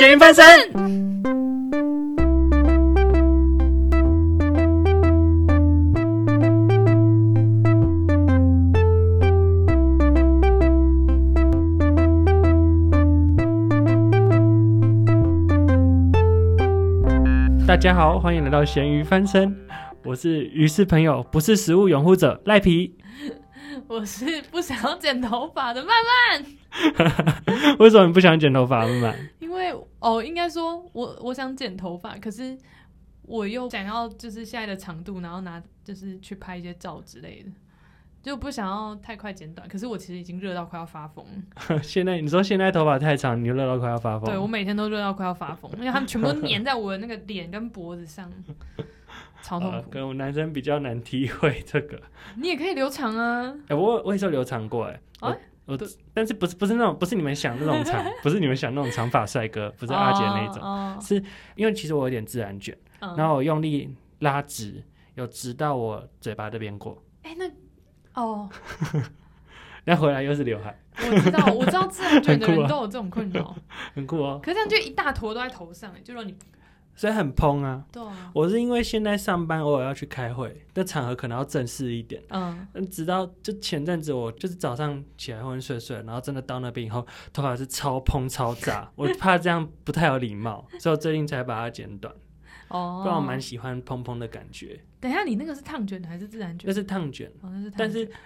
咸鱼翻身。大家好，欢迎来到咸鱼翻身，我是鱼是朋友，不是食物拥护者赖皮。我是不想要剪头发的曼曼，为什么你不想剪头发，曼曼？因为哦，应该说我我想剪头发，可是我又想要就是现在的长度，然后拿就是去拍一些照之类的，就不想要太快剪短。可是我其实已经热到快要发疯了，现在你说现在头发太长，你就热到快要发疯。对我每天都热到快要发疯，因为他们全部都粘在我的那个脸跟脖子上，超痛呃，苦。跟我男生比较难体会这个。你也可以留长啊，哎、我我也是有留长过哎、我都但是不是不是那种不是你们想那种长，不是你们想那种长发帅哥，不是阿杰那种，哦，是因为其实我有点自然卷，哦然后我用力拉直，有直到我嘴巴这边过，哎、那哦，然后回来又是刘海，我知道，我知道自然卷的人都有这种困扰，很酷哦，可是这样就一大坨都在头上，哎就让你所以很蓬啊。对啊，我是因为现在上班偶尔要去开会，那场合可能要正式一点。嗯，嗯，直到就前阵子，我就是早上起来昏昏睡睡，然后真的到那边以后，头发是超蓬超炸，我怕这样不太有礼貌，所以我最近才把它剪短。哦，不然我蛮喜欢蓬蓬的感觉，等一下，你那个是烫卷的还是自然卷？那是烫卷，哦，那是烫卷，但是不知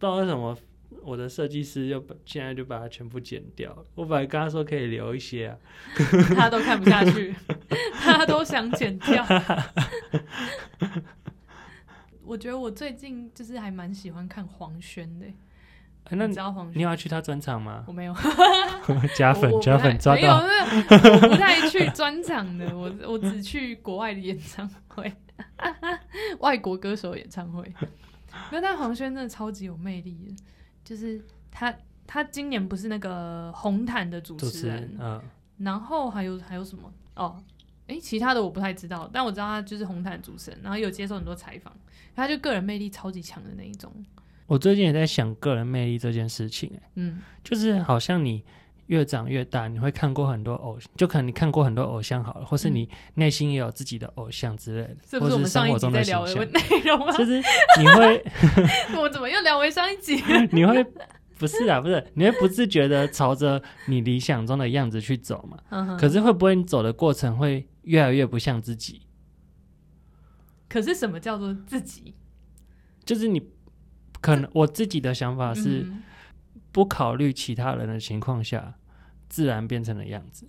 道为什么我的设计师又把现在就把它全部剪掉了。我本来跟他说可以留一些啊，他都看不下去，他都想剪掉。我觉得我最近就是还蛮喜欢看黄轩的，哎那你你知道黄轩？你要去他专场吗？我没有 加粉加粉抓到，没有没有，我不太去专场的，我我只去国外的演唱会，外国歌手演唱会。没有，但黄轩真的超级有魅力的，就是他他今年不是那个红毯的主主持持人人，，嗯，然后还有还有什么哦？诶，其他的我不太知道，但我知道他就是红毯主持人，然后有接受很多采访，他就个人魅力超级强的那一种。我最近也在想个人魅力这件事情、哎嗯，就是好像你越长越大，你会看过很多偶，就可能你看过很多偶像好了，或是你内心也有自己的偶像之类的，这不是我或们上一集生活中的在聊。的内容啊？就是你会，我怎么又聊回上一集？你会不是啊，不是，你会不自觉的朝着你理想中的样子去走嘛？嗯可是会不会你走的过程会越来越不像自己？可是什么叫做自己？就是你可能我自己的想法是嗯不考虑其他人的情况下，自然变成的样子，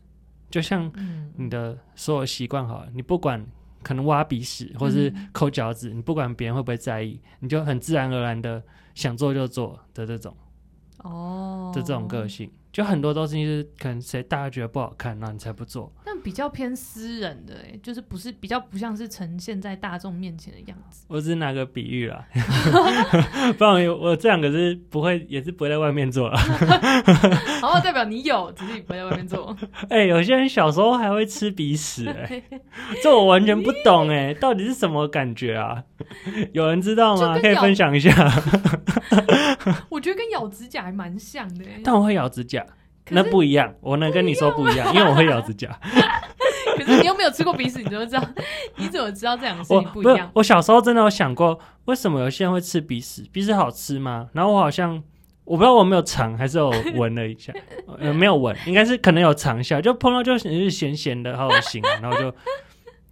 就像嗯。你的所有习惯好了，你不管可能挖鼻屎或是嗯。抠脚趾，你不管别人会不会在意，你就很自然而然的想做就做的这种哦。的这种个性，就很多都是就是可能谁大家觉得不好看，然后你才不做。但比较偏私人的，哎，就是不是比较不像是呈现在大众面前的样子。我只是拿个比喻啦，不然我我这两个是不会，也是不会在外面做了。然 后代表你有，只是你不会在外面做。哎、有些人小时候还会吃鼻屎、哎，这我完全不懂、哎，到底是什么感觉啊？有人知道吗？可以分享一下。我觉得跟咬指甲还蛮像的，哎但我会咬指甲，那不一样。我能跟你说不一样，因为我会咬指甲。可是你又没有吃过鼻屎，你怎么知道？你怎么知道这两个事情不一样？我小时候真的有想过，为什么有些人会吃鼻屎？鼻屎好吃吗？然后我好像我不知道我没有尝还是有闻了一下，呃，没有闻，应该是可能有尝一下，就碰到就是咸咸的，好恶心啊，然后就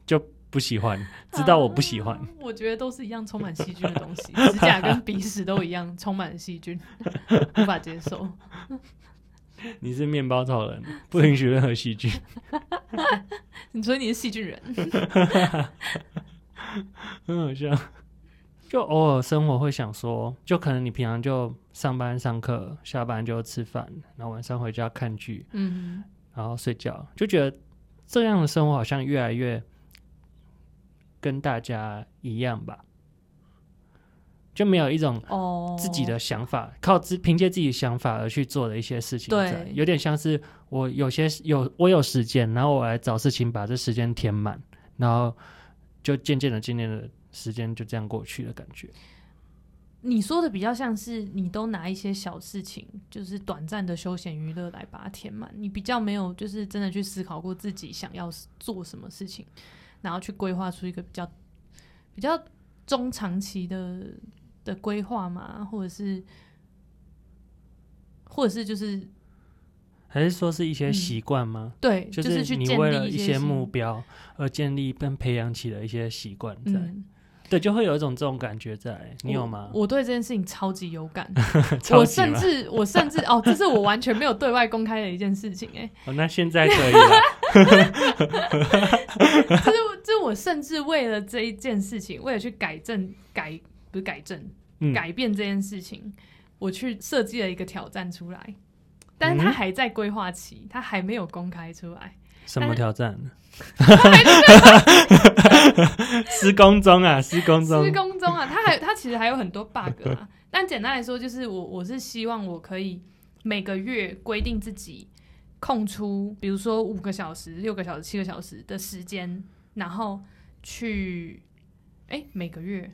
就不喜欢，知道我不喜欢。啊我觉得都是一样充满细菌的东西，指甲跟鼻屎都一样充满细菌，无法接受。你是面包超人，不允许任何细菌。你说你是细菌人，很好笑。就偶尔生活会想说，就可能你平常就上班上课，下班就吃饭，然后晚上回家看剧，嗯，然后睡觉，就觉得这样的生活好像越来越跟大家一样吧，就没有一种哦，自己的想法，靠自凭借自己的想法而去做的一些事情，对有点像是我有些有我有时间，然后我来找事情把这时间填满，然后就渐渐的、渐渐的时间就这样过去的感觉。你说的比较像是你都拿一些小事情，就是短暂的休闲娱乐来把它填满，你比较没有就是真的去思考过自己想要做什么事情，然后去规划出一个比较比较中长期的的规划嘛，或者是或者是就是还是说是一些嗯习惯吗？对，就是你去建立为了一些新目标而建立并培养起了一些习惯在，嗯，对，就会有一种这种感觉在。你有吗？我？我对这件事情超级有感，超我级吗甚至我甚至哦，这是我完全没有对外公开的一件事情哎、哦，那现在可以了。就是就是我甚至为了这一件事情，为了去改正改不是改正、嗯，改变这件事情，我去设计了一个挑战出来，但是它嗯还在规划期，它还没有公开出来。什么挑战？施工中啊，施工中施。工中啊，它还它其实还有很多 bug 啊。但简单来说，就是我我是希望我可以每个月规定自己空出，比如说五个小时、六个小时、七个小时的时间，然后去，哎、每个月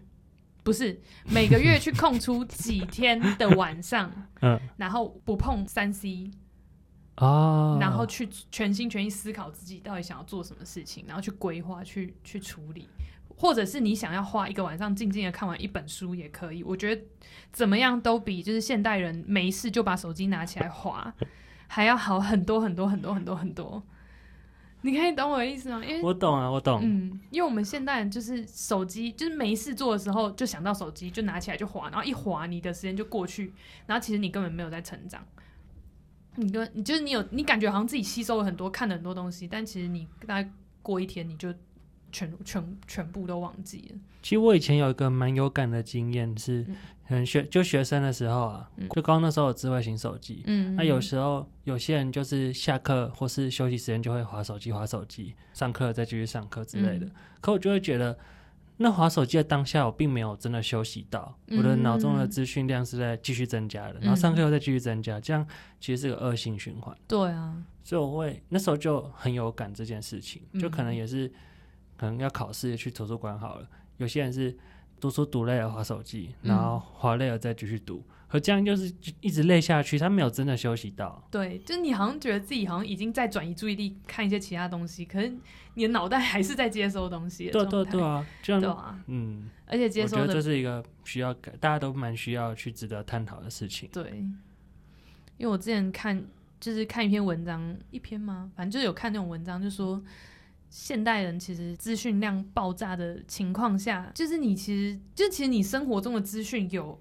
不是每个月去空出几天的晚上，嗯，然后不碰三 C，哦，然后去全心全意思考自己到底想要做什么事情，然后去规划、去去处理，或者是你想要花一个晚上静静的看完一本书也可以。我觉得怎么样都比就是现代人没事就把手机拿起来划还要好很多很多很多很多很多。你可以懂我的意思吗？因为我懂啊，我懂。嗯，因为我们现代人就是手机，就是没事做的时候就想到手机，就拿起来就滑，然后一滑，你的时间就过去，然后其实你根本没有在成长。你跟你就是你有你感觉好像自己吸收了很多，看了很多东西，但其实你大概过一天你就全全全部都忘记了。其实我以前有一个蛮有感的经验是嗯，学就学生的时候啊，嗯。就刚那时候有智慧型手机，嗯那有时候有些人就是下课或是休息时间就会划手机、划手机，上课再继续上课之类的。嗯。可我就会觉得，那划手机的当下，我并没有真的休息到，我的脑中的嗯资讯量是在继续增加的，然后上课又再继续增加，这样其实是个恶性循环。对啊，所以我会那时候就很有感这件事情，就可能嗯也是可能要考试去图书馆好了，有些人是读书读累了划手机，嗯然后划累了再继续读，和这样就是一直累下去，他没有真的休息到。对，就是你好像觉得自己好像已经在转移注意力看一些其他东西，可是你的脑袋还是在接收东西对。对对啊，这样对啊，嗯，而且接我觉得这是一个需要，大家都蛮需要去值得探讨的事情。对，因为我之前看就是看一篇文章，一篇吗？反正就是有看那种文章，就说现代人其实资讯量爆炸的情况下，就是你其实就其实你生活中的资讯有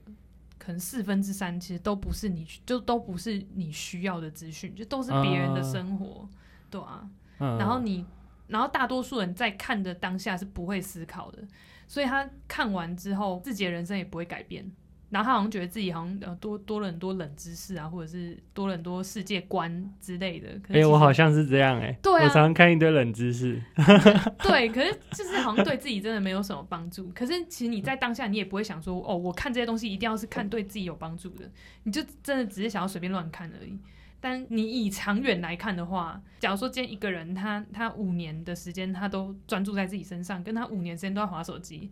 可能四分之三其实都不是你就都不是你需要的资讯，就都是别人的啊生活，对啊。嗯，然后你，然后大多数人在看的当下是不会思考的，所以他看完之后，自己的人生也不会改变。然后他好像觉得自己好像呃多多了很多冷知识啊，或者是多了很多世界观之类的。可哎、是我好像是这样哎、对啊我常常看一堆冷知识。对，可是就是好像对自己真的没有什么帮助。可是其实你在当下，你也不会想说哦，我看这些东西一定要是看对自己有帮助的，你就真的只是想要随便乱看而已。但你以长远来看的话，假如说今天一个人他他五年的时间他都专注在自己身上，跟他五年时间都在划手机，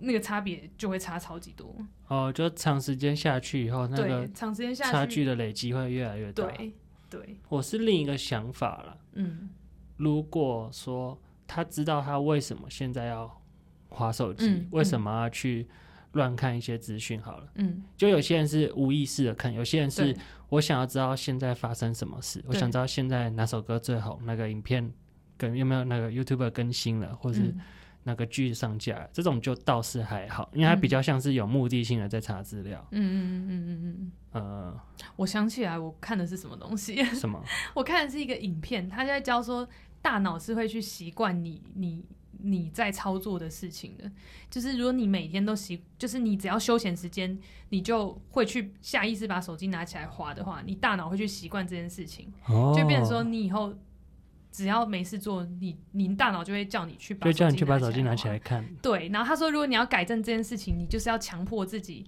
那个差别就会差超级多。哦，就长时间下去以后，那个对，长时间下去，差距的累积会越来越大。对对，我是另一个想法了。嗯。如果说他知道他为什么现在要划手机，嗯为什么要去乱看一些资讯，好了，嗯，就有些人是无意识的看，有些人是我想要知道现在发生什么事，我想知道现在哪首歌最红，那个影片跟有没有那个 YouTube 更新了，或是嗯那个剧上架，这种就倒是还好，因为它比较像是有目的性的在查资料。嗯嗯嗯嗯嗯嗯，呃，我想起来我看的是什么东西。什么？我看的是一个影片，他就在教说大脑是会去习惯你你你在操作的事情的。就是如果你每天都习，就是你只要休闲时间，你就会去下意识把手机拿起来划的话，你大脑会去习惯这件事情，哦，就变成说你以后只要没事做，你你大脑就会叫你去把就叫你去把手手机拿起来看。对，然后他说，如果你要改正这件事情，你就是要强迫自己，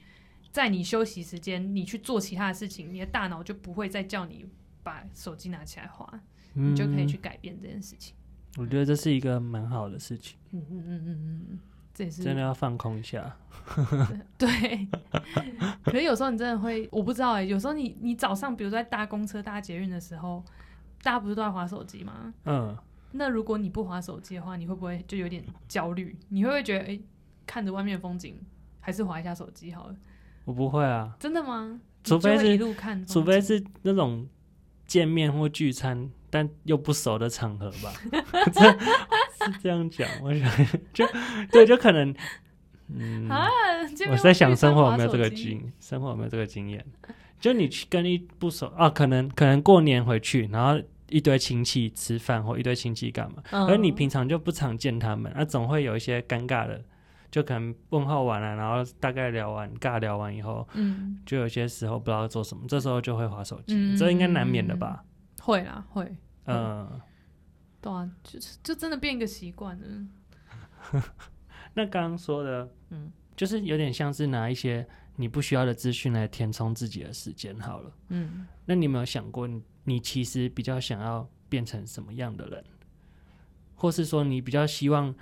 在你休息时间，你去做其他的事情，你的大脑就不会再叫你把手机拿起来划，嗯你就可以去改变这件事情。我觉得这是一个蛮好的事情。嗯嗯嗯嗯嗯这也是真的要放空一下。对。可是有时候你真的会，我不知道哎、有时候你你早上比如说在搭公车、搭捷运的时候，大家不是都在划手机吗？嗯，那如果你不划手机的话，你会不会就有点焦虑？你会不会觉得，哎、看着外面的风景，还是划一下手机好了？我不会啊，真的吗？除非是一路看，除非是那种见面或聚餐，但又不熟的场合吧。这是这样讲，我想就对，就可能，嗯，啊，我在想生活有没有这个经，生活有没有这个经验？就你去跟一不熟啊，可能可能过年回去，然后一堆亲戚吃饭或一堆亲戚干嘛，嗯。而你平常就不常见他们，那、总会有一些尴尬的，就可能问候完了，然后大概聊完尬聊完以后，嗯。就有些时候不知道做什么，这时候就会划手机，嗯。这应该难免的吧？会啦会，嗯、对啊，就是就真的变一个习惯了。那刚刚说的，嗯。就是有点像是拿一些你不需要的资讯来填充自己的时间好了。嗯，那你有没有想过你，你其实比较想要变成什么样的人，或是说你比较希望，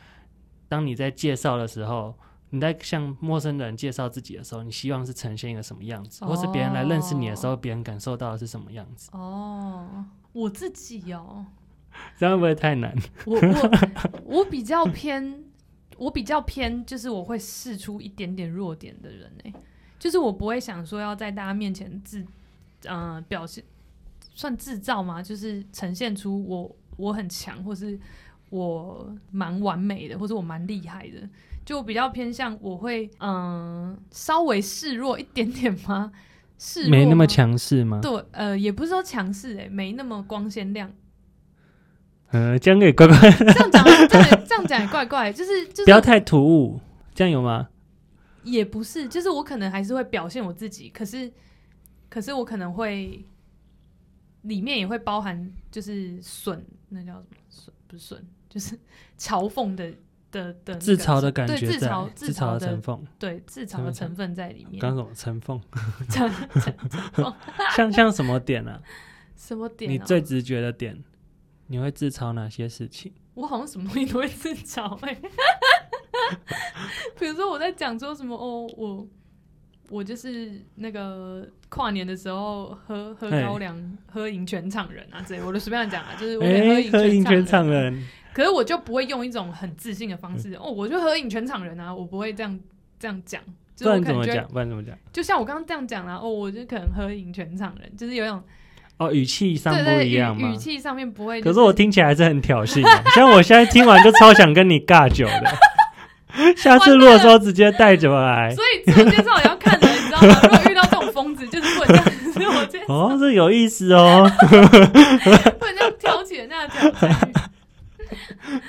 当你在介绍的时候，你在向陌生人介绍自己的时候，你希望是呈现一个什么样子，或是别人来认识你的时候，别人感受到的是什么样子？哦，我自己哦，这样会不会太难？我我我比较偏，我比较偏，就是我会试出一点点弱点的人哎，就是我不会想说要在大家面前自，呃，表现算制造吗？就是呈现出我我很强，或是我蛮完美的，或者我蛮厉害的。就比较偏向我会嗯、稍微示弱一点点吗？示弱没那么吗。强势吗？对，呃，也不是说强势哎，没那么光鲜亮。呃，这样也乖乖，这样讲，这样这样讲也怪怪，就是就是不要太突兀，这样有吗？也不是，就是我可能还是会表现我自己，可是可是我可能会里面也会包含就是损，那叫什么损？不是损，就是嘲讽的的的那个自嘲的感对觉对，自嘲自嘲的成分，对自嘲的成分在里面。刚什么成分？成成 像像什么点啊？什么点、啊？你最直觉的点，你会自嘲哪些事情？我好像什么东西都会自嘲哎、比如说我在讲说什么哦，我我就是那个跨年的时候喝喝高粱，喝赢全场人啊之类，我就随便讲啊，就是我喝哎，赢全全场人，可是我就不会用一种很自信的方式、哦，我就喝赢全场人啊，我不会这样这样讲。就不能就会然怎么讲？不然怎么讲？就像我刚刚这样讲啦、哦，我就可能喝赢全场人，就是有一种哦，语气上不对对一样嘛语语？气上面不会、可是我听起来还是很挑衅的，像我现在听完就超想跟你尬酒的。下次如果说直接带酒来，所以自我介绍也要看？如果遇到这种疯子，就是不能这样自我介绍，哦，这有意思哦。不能这样挑起人家的挑战欲。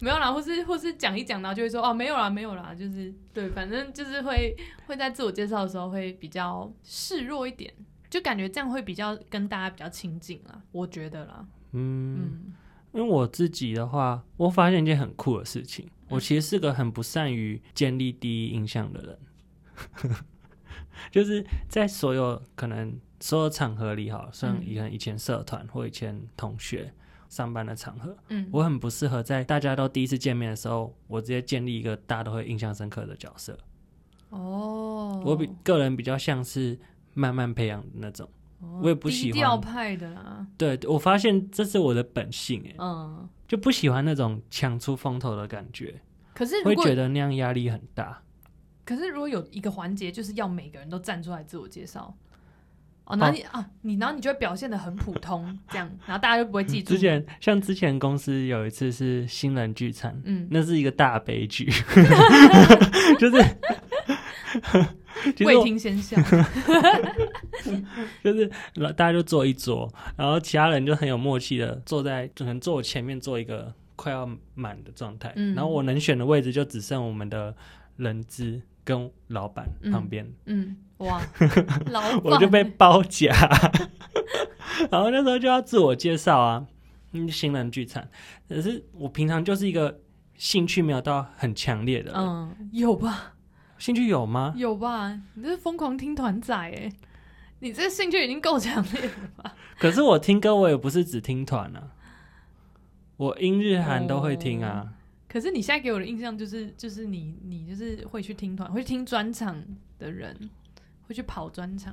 没有啦，或是或是讲一讲，然后就会说哦，没有啦，没有啦，就是对，反正就是会会在自我介绍的时候会比较示弱一点，就感觉这样会比较跟大家比较亲近啦，我觉得啦，嗯，嗯。因为我自己的话，我发现一件很酷的事情，我嗯。其实是个很不善于建立第一印象的人，就是在所有可能所有场合里，哈，像嗯以前以前社团或以前同学上班的场合，嗯，我很不适合在大家都第一次见面的时候，我直接建立一个大家都会印象深刻的角色。哦，我比个人比较像是慢慢培养的那种。哦我也不喜欢派的啦，对我发现这是我的本性，哎，嗯，就不喜欢那种抢出风头的感觉，可是会觉得那样压力很大。可是如果有一个环节，就是要每个人都站出来自我介绍，哦，然后你、啊，你然后你就会表现的很普通，这样，然后大家就不会记住。之前像之前公司有一次是新人聚餐，嗯，那是一个大悲剧，就是未我听先笑，就是大家就坐一桌，然后其他人就很有默契的坐在，可能坐我前面坐一个快要满的状态，嗯。然后我能选的位置就只剩我们的人资跟老板嗯旁边，嗯，哇，老板。我就被包夹，然后那时候就要自我介绍啊，嗯，新人聚餐，可是我平常就是一个兴趣没有到很强烈的，嗯，有吧，兴趣有吗？有吧，你这是疯狂听团仔哎，你这兴趣已经够强烈了吧？可是我听歌我也不是只听团啊，我英日韩都会听啊。可是你现在给我的印象就是，就是你你就是会去听团，会去听专场的人，会去跑专场，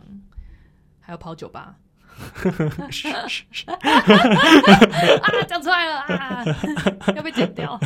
还有跑酒吧。啊，讲出来了啊，要被剪掉。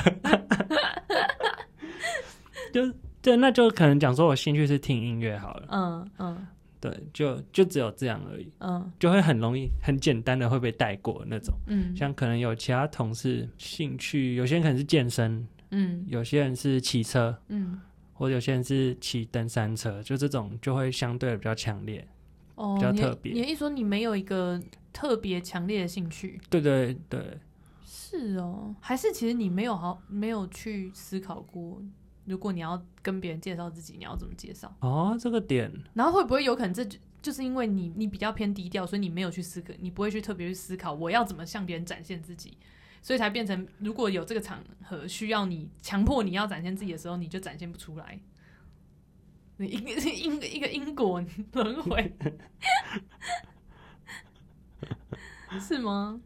就对，那就可能讲说我兴趣是听音乐好了，嗯嗯对，就就只有这样而已，嗯就会很容易很简单的会被带过那种。嗯，像可能有其他同事兴趣，有些人可能是健身，嗯有些人是骑车，嗯或者有些人是骑登山车，就这种就会相对比较强烈。哦，比较特别你一说你没有一个特别强烈的兴趣？对对对，是哦，还是其实你没有好没有去思考过，如果你要跟别人介绍自己，你要怎么介绍？哦，这个点然后会不会有可能这就就是因为你你比较偏低调，所以你没有去思考，你不会去特别去思考我要怎么向别人展现自己，所以才变成如果有这个场合需要你强迫你要展现自己的时候，你就展现不出来。你一个因一个因果轮回，是吗？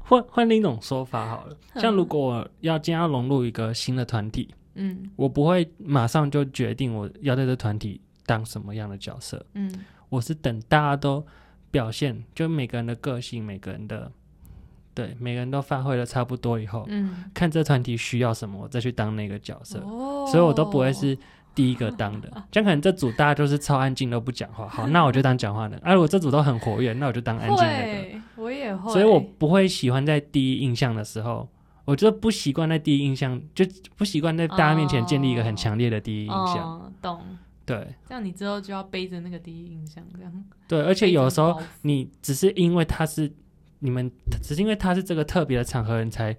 换换另一种说法好了，嗯像如果要今天要融入一个新的团体，嗯。我不会马上就决定我要在这团体当什么样的角色，嗯。我是等大家都表现，就每个人的个性，每个人的对，每个人都发挥的差不多以后，嗯，看这团体需要什么，我再去当那个角色，哦。所以我都不会是。第一个当的，这样可能这组大家都是超安静都不讲话，好，那我就当讲话的。啊，如果这组都很活跃，那我就当安静那个。会，我也会，所以我不会喜欢在第一印象的时候，我觉得不习惯在第一印象，就不习惯在大家面前建立一个很强烈的第一印象。哦，懂。对这样你之后就要背着那个第一印象，这样。对，而且有时候你只是因为他是你们，只是因为他是这个特别的场合，人才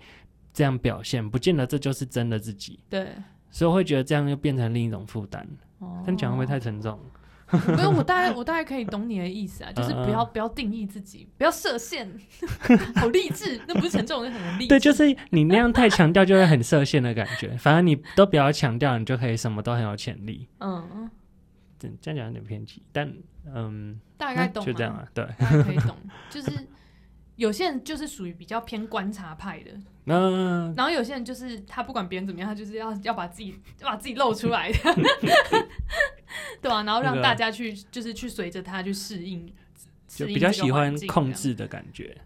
这样表现，不见得这就是真的自己。对，所以我会觉得这样又变成另一种负担。哦但讲会不会太沉重？没有，我大概我大概可以懂你的意思啊，就是不要嗯嗯不要定义自己，不要设限，好励志，那不是沉重，那很励志。对，就是你那样太强调，就会很设限的感觉。反正你都不要强调，你就可以什么都很有潜力。嗯，嗯这样讲有点偏激，但嗯，大概懂，就这样，啊。对，大概可以懂，就是有些人就是属于比较偏观察派的，那然后有些人就是他不管别人怎么样，他就是要要把自己要把自己露出来的，对啊，然后让大家去就是去随着他去适应，就比较喜欢控制的感觉，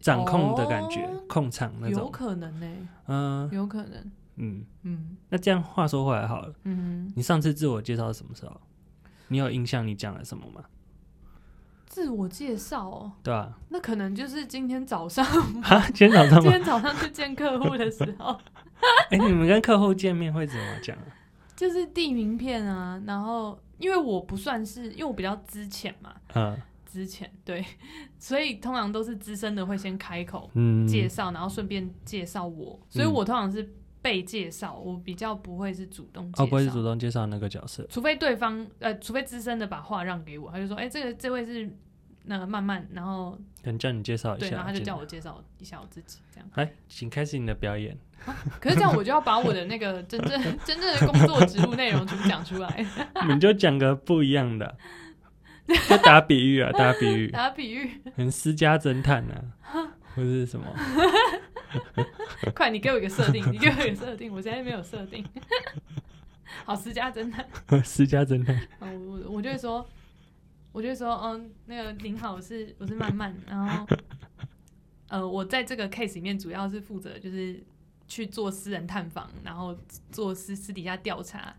掌控的感觉，哦控场那种有。可能呢、嗯有可能，嗯，嗯那这样话说回来好了，嗯，你上次自我介绍是什么时候？你有印象你讲了什么吗？自我介绍哦，对啊？那可能就是今天早上，啊，今天早上今？天早上去见客户的时候，哎、你们跟客户见面会怎么讲啊？就是递名片啊，然后因为我不算是，因为我比较资浅嘛，嗯。资浅对，所以通常都是资深的会先开口嗯，介绍，然后顺便介绍我，所以嗯。我通常是被介绍，我比较不会是主动介绍，哦，不会是主动介绍那个角色。除非对方呃，除非资深的把话让给我，他就说，哎、这个这位是那个慢慢，然后可能叫你介绍一对，下，然后他就叫我介绍一下我自己这样。来，请开始你的表演。可是这样我就要把我的那个真正 真正的工作职务内容全部讲出来，你就讲个不一样的，就打比喻啊，打比喻，打比喻，很私家侦探啊，或是什么？快，你给我一个设定，你给我一个设定，我现在没有设定。好，私家侦探，私家侦探。我我就会说，我就会说，嗯，那个您好，我是我是曼曼，然后，呃，我在这个 case 里面主要是负责就是去做私人探访，然后做私私底下调查，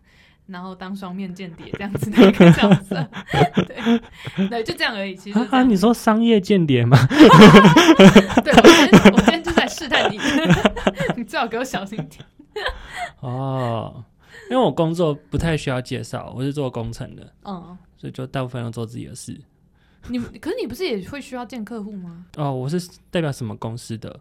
然后当双面间谍这样子的一个角色，对对，就这样而已。其实就啊你说商业间谍吗？对，我今天我今天就在试探你，你最好给我小心点。哦，因为我工作不太需要介绍，我是做工程的，嗯，所以就大部分都做自己的事。你可是你不是也会需要见客户吗？哦，我是代表什么公司的，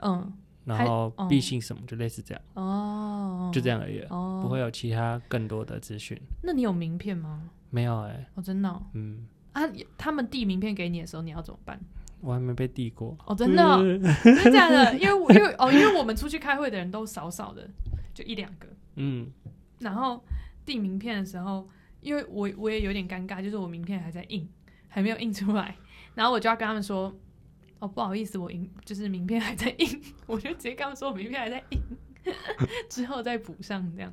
嗯，然后哦必信什么，就类似这样，哦，就这样而已，哦，不会。有其他更多的资讯。那你有名片吗？没有哎、我，真的哦、嗯，啊，他们递名片给你的时候，你要怎么办？我还没被递过。哦，真的哦、真的假的？因为我因为哦，因为我们出去开会的人都少少的，就一两个。嗯，然后递名片的时候，因为我我也有点尴尬，就是我名片还在印，还没有印出来，然后我就要跟他们说，哦，不好意思，我印就是名片还在印，我就直接跟他们说我名片还在印。之后再补上这样，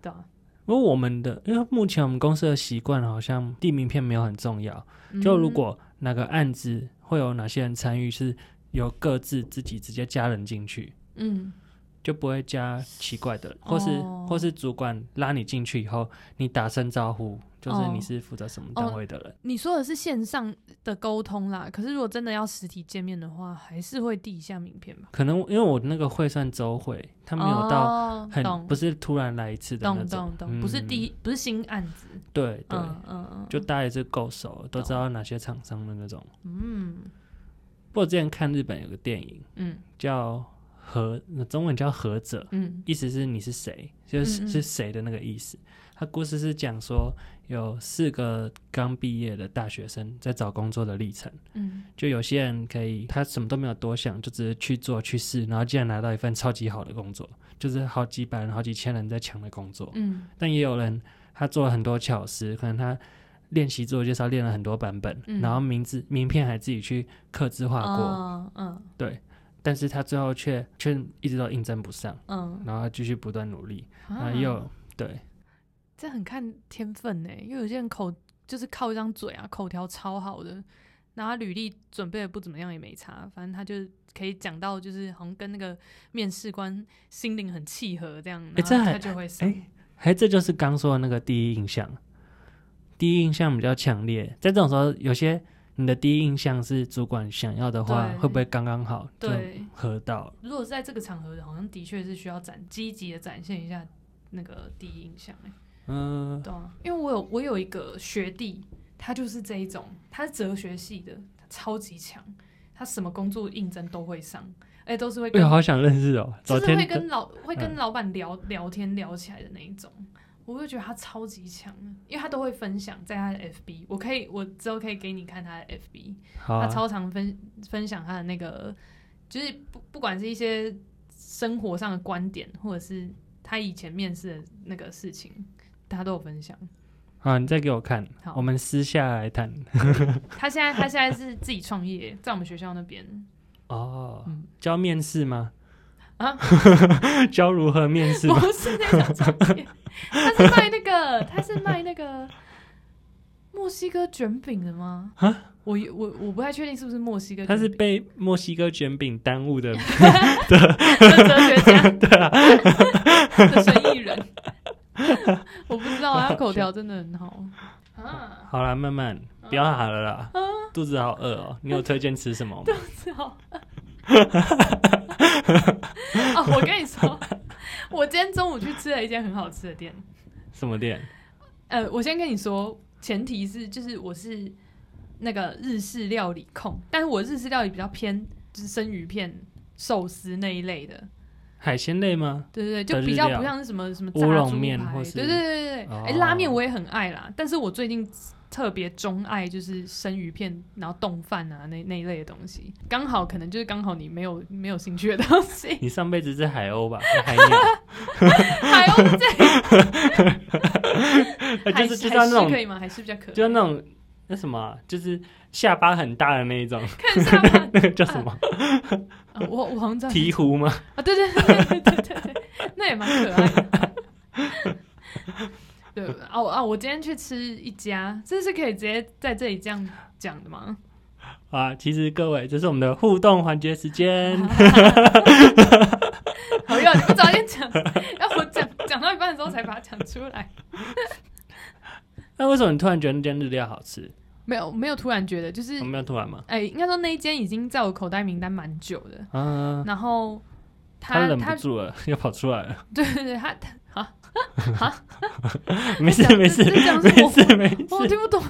对啊。不过我们的，因为目前我们公司的习惯好像递名片没有很重要，就如嗯果哪个案子会有哪些人参与，是由各自自己直接加人进去，嗯就不会加奇怪的人，或是、哦或是主管拉你进去以后，你打声招呼，就是哦你是负责什么单位的人。你说的是线上的沟通啦，可是如果真的要实体见面的话，还是会递一下名片吧？可能因为我那个会算周会，他没有到很、哦不是突然来一次的那懂种不是嗯第一不是新案子，对对，嗯嗯嗯，就大家也是够熟，都知道哪些厂商的那种。嗯不过之前看日本有个电影嗯叫《和》，中文叫《何者》，嗯意思是你是谁，就是是谁的那个意思。他故事是讲说有四个刚毕业的大学生在找工作的历程。嗯就有些人可以，他什么都没有多想，就只是去做去试，然后竟然拿到一份超级好的工作，就是好几百人、好几千人在抢的工作。嗯但也有人他做了很多巧思，可能他练习自我介绍练了很多版本，嗯然后名字名片还自己去刻字化过，嗯嗯对，但是他最后却却一直都应征不上，嗯，然后他继续不断努力，然后啊也有对，这很看天分呢，因为有些人口就是靠一张嘴啊，口条超好的，然后他履历准备的不怎么样也没差，反正他就可以讲到就是好像跟那个面试官心灵很契合这样，然后这还他就会上。哎还这就是刚说的那个第一印象，第一印象比较强烈，在这种时候，有些你的第一印象是主管想要的话，会不会刚刚好就对，合到？如果是在这个场合，好像的确是需要展积极的展现一下那个第一印象哎。嗯、对啊，因为我有我有一个学弟，他就是这一种，他是哲学系的，他超级强，他什么工作应征都会上，而且都是会哎跟呦，好想认识哦，就是会跟老会跟嗯。老板聊、聊天聊起来的那一种，我就觉得他超级强的，因为他都会分享在他的 FB，我可以我之后可以给你看他的 FB，、啊，他超常分分享他的那个，就是不不管是一些生活上的观点，或者是他以前面试的那个事情，他都有分享。好，你再给我看好，我们私下来谈。他现在他现在是自己创业，在我们学校那边哦，嗯教面试吗？啊，教如何面试？不是那种创业，他是卖那个，他是卖那个墨西哥卷饼的吗？我我我不太确定是不是墨西哥卷饼，他是被墨西哥卷饼耽误的，哲学家，对啊，的生意人，我不知道啊，他口条真的很好。啊，好啦，慢慢。不要喊了啦，肚子好饿哦。你有推荐吃什么吗？是好。哦，我跟你说，我今天中午去吃了一间很好吃的店。什么店？呃，我先跟你说，前提是就是我是那个日式料理控，但是我日式料理比较偏就是生鱼片、寿司那一类的，海鲜类吗？对对对，就比较不像是什么什么乌龙炸猪排面或是对对对对对，哎、哦拉面我也很爱啦，但是我最近特别钟爱就是生鱼片，然后冻饭啊那那一类的东西，刚好可能就是刚好你没有没有兴趣的东西，你上辈子是海鸥吧？海鸟？海鸥 就是就像那种可，以吗？还是比较可爱，就像那种那什么啊，就是下巴很大的那一种，看下巴，那个叫什么？啊我我好像知道鹈鹕吗？啊，对对对对对，那也蛮可爱的。对 啊我啊！我今天去吃一家，这是可以直接在这里这样讲的吗？啊，其实各位，这是我们的互动环节时间。好呀，你不早点讲，要我讲讲到一半的时候才把它讲出来。那为什么你突然觉得那间日料好吃？没有没有，突然觉得就是我，没有突然吗？哎、应该说那一间已经在我口袋名单蛮久的。啊，然后他忍他他不住了，又跑出来了。对对对，他他啊，没事没事没事没事，我听不懂，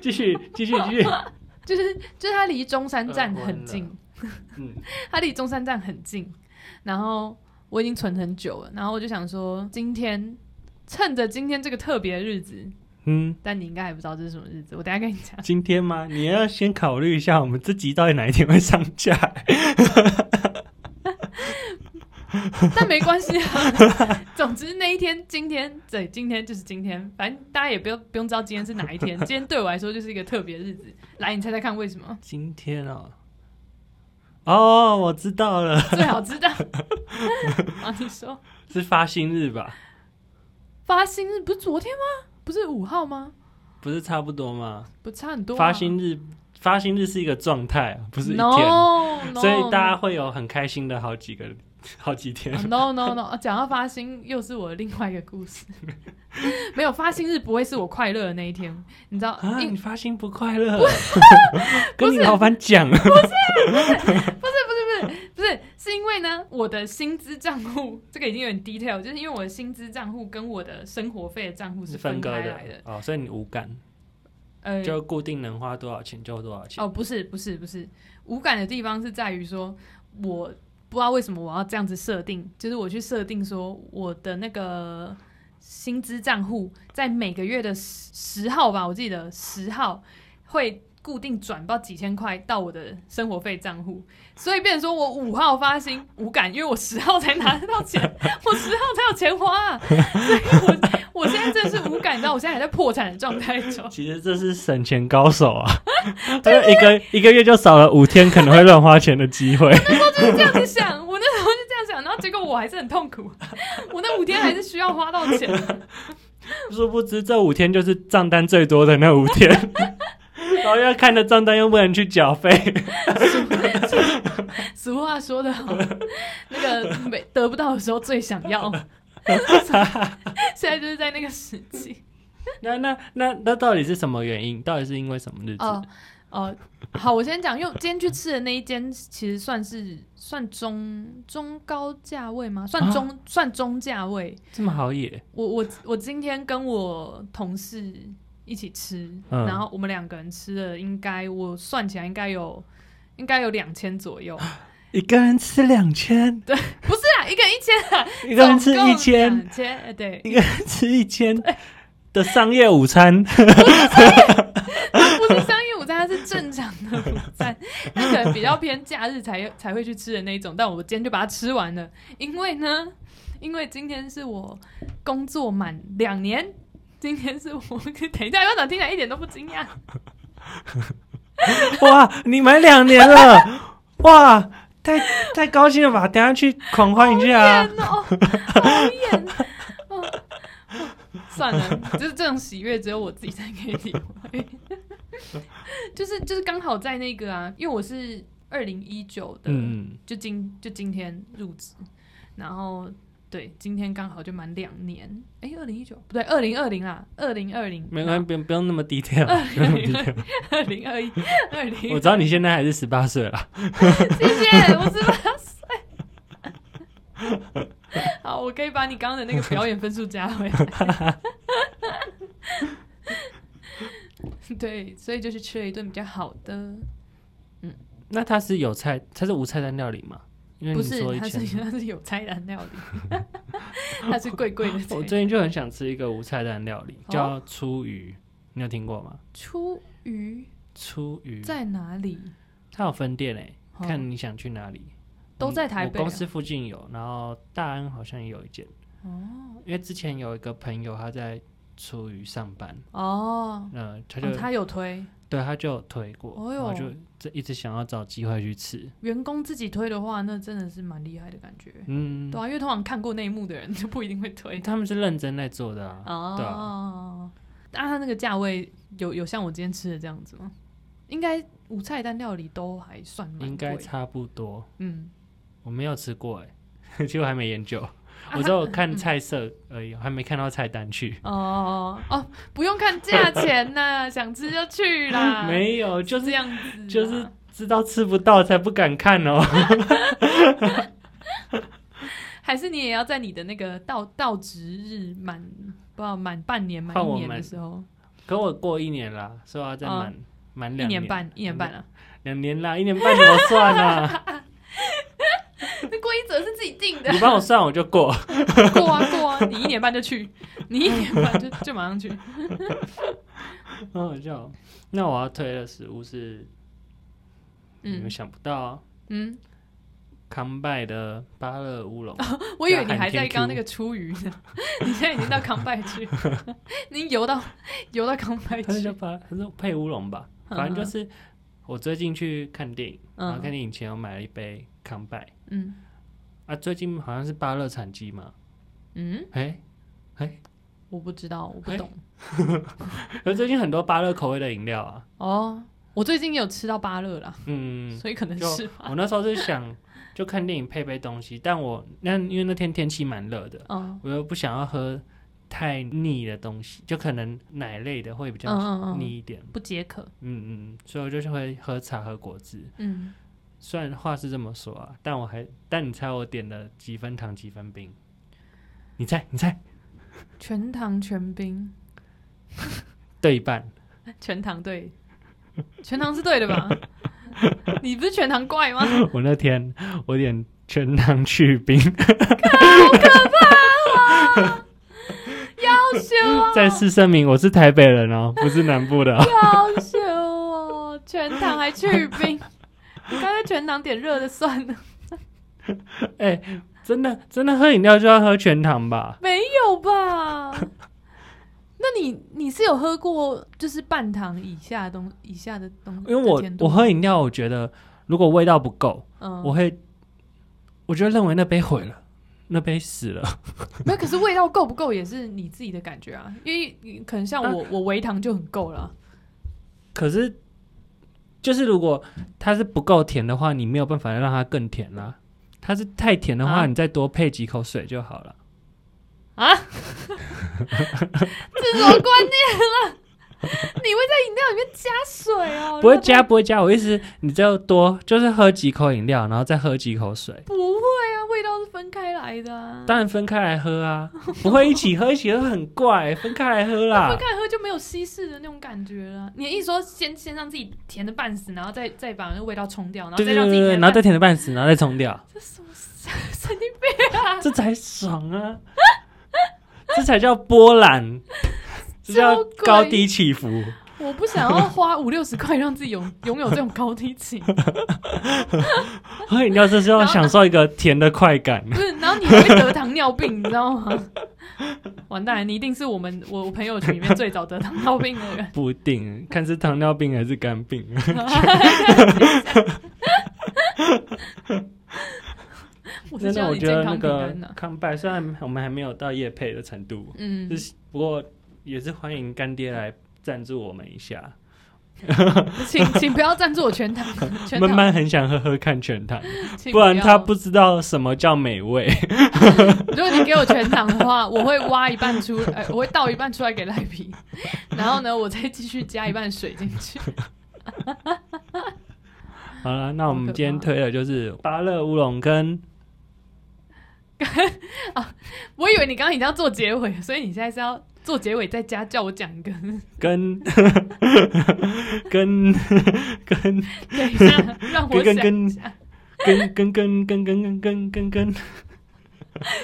继续继续继续。就是就是他离中山站很近。嗯，它离中山站很近，然后我已经存很久了，然后我就想说，今天趁着今天这个特别的日子，嗯，但你应该还不知道这是什么日子，我等下跟你讲。今天吗？你要先考虑一下，我们这集到底哪一天会上架？但没关系啊，总之那一天，今天对，今天就是今天，反正大家也不用不用知道今天是哪一天，今天对我来说就是一个特别日子。来，你猜猜看为什么？今天哦，哦，我知道了，最好知道。啊，你说是发薪日吧？发薪日不是昨天吗？不是五号吗？不是差不多吗？不差很多、啊。发薪日，发薪日是一个状态，不是一天 no, no 所以大家会有很开心的好几个 好几天。no no no，讲到发薪又是我另外一个故事。没有发薪日不会是我快乐的那一天，你知道？啊，你发薪不快乐？跟你老板讲，不是不，是不是不是不是，是因为呢，我的薪资账户这个已经有点 detail，就是因为我的薪资账户跟我的生活费的账户是分割的开来的。哦，所以你无感，呃，就固定能花多少钱就多少钱。哦，不是，不是，不是，无感的地方是在于说，我不知道为什么我要这样子设定，就是我去设定说我的那个薪资账户在每个月的十十号吧，我记得十号会固定转不知道几千块到我的生活费账户，所以变成说我五号发薪无感，因为我十号才拿得到钱，我十号才有钱花、啊，所以我我现在真的是无感，到，我现在还在破产的状态中。其实这是省钱高手啊！一个一个月就少了五天可能会乱花钱的机会。那时候就是这样子想，我那时候就这样想，然后结果我还是很痛苦，我那五天还是需要花到钱。殊不知这五天就是账单最多的那五天，然后要看着账单又不能去缴费，俗话说的好，那个没得不到的时候最想要，现在就是在那个时期。那那那那到底是什么原因？到底是因为什么日子？哦哦，好，我先讲，因为今天去吃的那一间其实算是算中中高价位吗？算中、算中价位。这么好野？我我我今天跟我同事一起吃，嗯。然后我们两个人吃的应该我算起来应该有应该有两千左右，一个人吃两千，对不是啊，一个人一千啊，一个人吃一千，两千，哎对，一个人吃一千的商业午餐，不是商业午餐，它是正常的午餐，那可能比较偏假日才才会去吃的那一种，但我今天就把它吃完了，因为呢，因为今天是我工作满两年，今天是我等一下，院长听起来一点都不惊讶，哇！你买两年了，哇！太太高兴了吧！等下去狂欢一下啊！天哦，好演 哦。算了，就是这种喜悦只有我自己才可以体会。就是就是刚好在那个啊，因为我是二零一九的，嗯，就今就今天入职，然后对，今天刚好就满两年。哎，二零一九不对，二零二零啦，二零二零没关系，不用不用那么 detail，不用那么 detail。二零二一，二零我知道你现在还是十八岁啦，谢谢，我十八岁。好，我可以把你刚刚的那个表演分数加回来。对，所以就是吃了一顿比较好的，嗯那它是有菜，它是无菜单料理吗？因为不是你说以它是前，它是有菜单料理，它是贵贵的菜我。最近就很想吃一个无菜单料理，哦叫粗鱼，你有听过吗？出鱼粗鱼在哪里？它有分店诶，哦看你想去哪里。都在台北公司附近有，然后大安好像也有一间。哦因为之前有一个朋友他在粗鱼上班，哦，呃，他就、哦他有推，对他就有推过，哦哟我就这一直想要找机会去吃。员工自己推的话，那真的是蛮厉害的感觉。嗯，对啊，因为通常看过内幕的人就不一定会推。他们是认真在做的啊。哦，对啊那他那个价位有有像我今天吃的这样子吗？应该五菜单料理都还算应该差不多，嗯，我没有吃过哎、其实我还没研究，啊 我只有看菜色而已，还没看到菜单去。哦哦，不用看价钱呐，想吃就去啦。没有，就是这样子，就是知道吃不到才不敢看哦。还是你也要在你的那个到到职日满不知道满半年满一年的时候，可我过一年啦，所以我要再哦满满一两年半一年半啊。两年啦，一年半怎么算啊？那规则是自己定的你，帮我算我就过。过啊过啊，你一年半就去，你一年半就就马上去。很好笑。那我要推的食物是你们嗯想不到啊，嗯，康拜的芭乐乌龙。我以为你还在刚刚那个出鱼呢，你现在已经到康拜去，你游到游到康拜去它是叫。芭，它是配乌龙吧？嗯反正就是我最近去看电影，然后看嗯电影前我买了一杯康拜嗯。啊，最近好像是巴乐产季嘛，嗯，哎、哎，我不知道，我不哎懂。而 最近很多巴乐口味的饮料啊，哦，我最近有吃到巴乐啦，嗯，所以可能就是吧。我那时候是想 就看电影配杯东西，但我那因为那天天气蛮热的，嗯。我又不想要喝太腻的东西，就可能奶类的会比嗯较腻一点，不解渴。嗯嗯，所以我就是会喝茶喝果汁。嗯，虽然话是这么说啊，但我还但你猜我点了几分糖几分冰？你猜你猜全糖全冰，对一半，全糖对，全糖是对的吧？你不是全糖怪吗？我那天我点全糖去冰，要羞啊！再次声明我是台北人哦，不是南部的、哦。要羞哦！全糖还去冰，你干脆全糖点热的算了。哎、真的真的喝饮料就要喝全糖吧？没有吧？那你你是有喝过就是半糖以下的东以下的东西？因为我我喝饮料，我觉得如果味道不够，嗯，我会我就认为那杯毁了，那杯死了。没有，可是味道够不够也是你自己的感觉啊，因为可能像我，我微糖就很够了啊。可是就是如果它是不够甜的话，你没有办法让它更甜啦。它是太甜的话，啊你再多配几口水就好了。啊，这什么观念了？你会在饮料里面加水哦？不会加，不会加。我意思，你就多就是喝几口饮料，然后再喝几口水。分开来的啊。当然分开来喝啊，不会一起喝，一起喝很怪，分开来喝啦分。开喝就没有稀释的那种感觉了。你的意思说先先让自己甜的半死，然后再再把那个味道冲掉，然后再让自己对对对，然后再甜的半死，然后再冲掉，这什么神经病啊！这才爽啊！这才叫波澜，这叫高低起伏。我不想要花五六十块让自己拥拥有这种高低起伏，喝饮料就是要享受一个甜的快感。不是？然后你还会得糖尿病，你知道吗？完蛋，你一定是我们我我朋友群里面最早得糖尿病的人。不一定，看是糖尿病还是肝病。真的，我觉得那个。康拜，虽然我们还没有到叶配的程度，嗯就，是不过也是欢迎干爹来赞助我们一下。请请不要赞助我全糖，全糖，慢慢很想喝喝看全糖，不然要他不知道什么叫美味。如果你给我全糖的话，我会挖一半出，呃，我会倒一半出来给赖皮，然后呢，我再继续加一半水进去。好了，那我们今天推的就是芭乐乌龙跟我以为你刚刚已经要做结尾，所以你现在是要做结尾在家叫我讲一个。跟 跟跟等一下，让我想跟跟。跟跟跟跟跟跟跟跟跟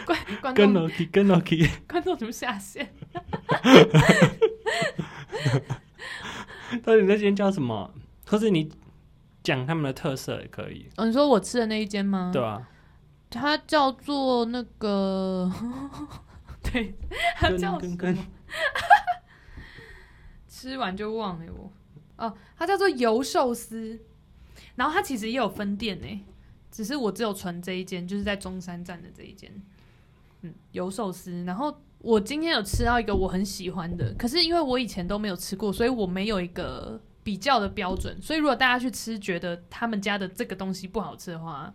观观跟众 Loki 跟 Loki，观众怎么下线？到底那间叫什么？或是你讲他们的特色也可以，哦，你说我吃的那一间吗？对，啊？它叫做那个，对，它叫什么？吃完就忘了我。哦，它叫做油寿司，然后它其实也有分店呢，只是我只有存这一间，就是在中山站的这一间。嗯，油寿司。然后我今天有吃到一个我很喜欢的，可是因为我以前都没有吃过，所以我没有一个比较的标准。所以如果大家去吃，觉得他们家的这个东西不好吃的话，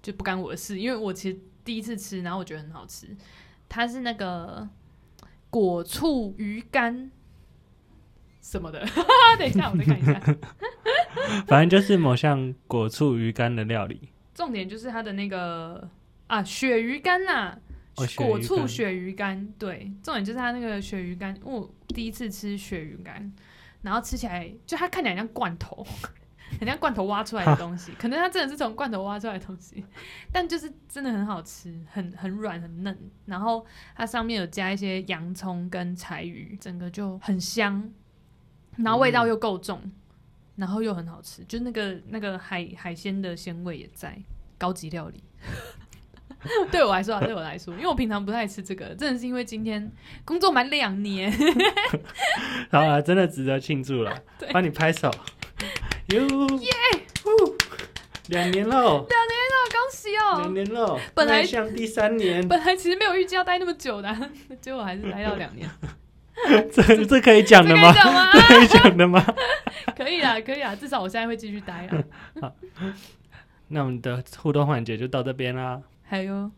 就不干我的事。因为我其实第一次吃，然后我觉得很好吃。它是那个果醋鱼干什么的，等一下我再看一下。反正就是某项果醋鱼干的料理。重点就是它的那个啊鳕鱼干啦，哦果醋干鳕鱼干。对，重点就是它那个鳕鱼干，我第一次吃鳕鱼干，然后吃起来就它看起来像罐头，很像罐头挖出来的东西，可能它真的是从罐头挖出来的东西，但就是真的很好吃，很很软很嫩，然后它上面有加一些洋葱跟柴鱼，整个就很香，然后味道又够重。然后又很好吃，就那个那个海海鲜的鲜味也在，高级料理。对我来说啊，对我来说，因为我平常不太吃这个，真的是因为今天工作满两年，好啊，真的值得庆祝了 对，帮你拍手，哟耶！两年喽，好恭喜哦两哦！年喽，本来迈向第三年，本来其实没有预计要待那么久的啊、结果还是待到两年。这这可以讲的吗？这可以讲的吗？可以啦，可以啦，至少我现在会继续待啊。那我们的互动环节就到这边啦。还有，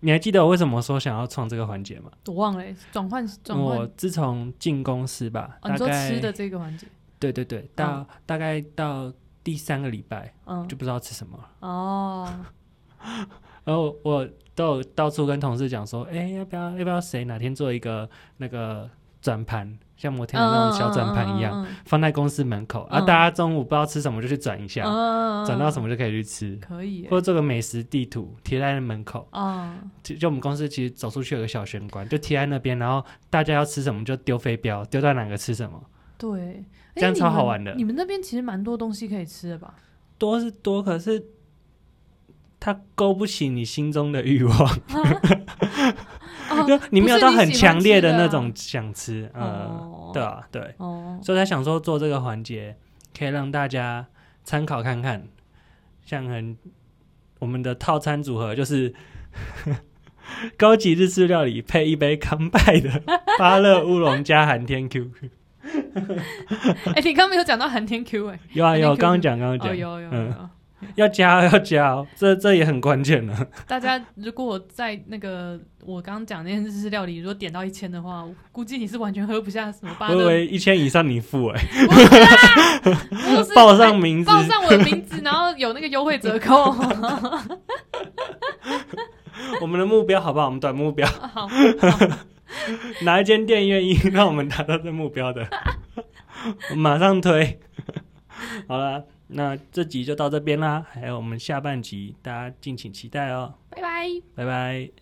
你还记得我为什么说想要创这个环节吗？我忘了欸转换转换我自从进公司吧，你说吃的这个环节，对对对，到、大概到第三个礼拜嗯。就，不知道吃什么了。哦，然后我都有到处跟同事讲说，哎、要不要要不要谁哪天做一个那个转盘，像摩天轮那种小转盘一样，嗯，放在公司门口、啊，嗯。大家中午不知道吃什么就去转一下，嗯转到什么么就可以去吃，可以欸，或者做个美食地图贴在门口。啊，就就我们公司其实走出去有个小玄关，就贴在那边，然后大家要吃什么就丢飞镖，丢到哪个吃什么，对，这样超好玩的。你们那边其实蛮多东西可以吃的吧？多是多，可是它勾不起你心中的欲望，哦就你没有到很强烈的那种想吃，呃，哦。对啊，对，哦，所以才想说做这个环节，可以让大家参考看看，像很我们的套餐组合就是 高级日式料理配一杯康拜的芭乐乌龙加寒天 Q，哎，你刚刚没有讲到寒天 Q 哎，有啊有，刚刚讲刚刚哦，讲，有有嗯。有。要加要加哦，这这也很关键了。大家如果在那个我刚刚讲那件日式料理，如果点到一千的话，估计你是完全喝不下什么芭乐，我以为一千以上你付哎、报上名字，报上我的名字，然后有那个优惠折扣。我们的目标好不好？我们短目标，好，哪一间店愿意让我们达到这目标的，我 马上推。好了，那这集就到这边啦，还有我们下半集，大家敬请期待哦，拜拜。拜拜。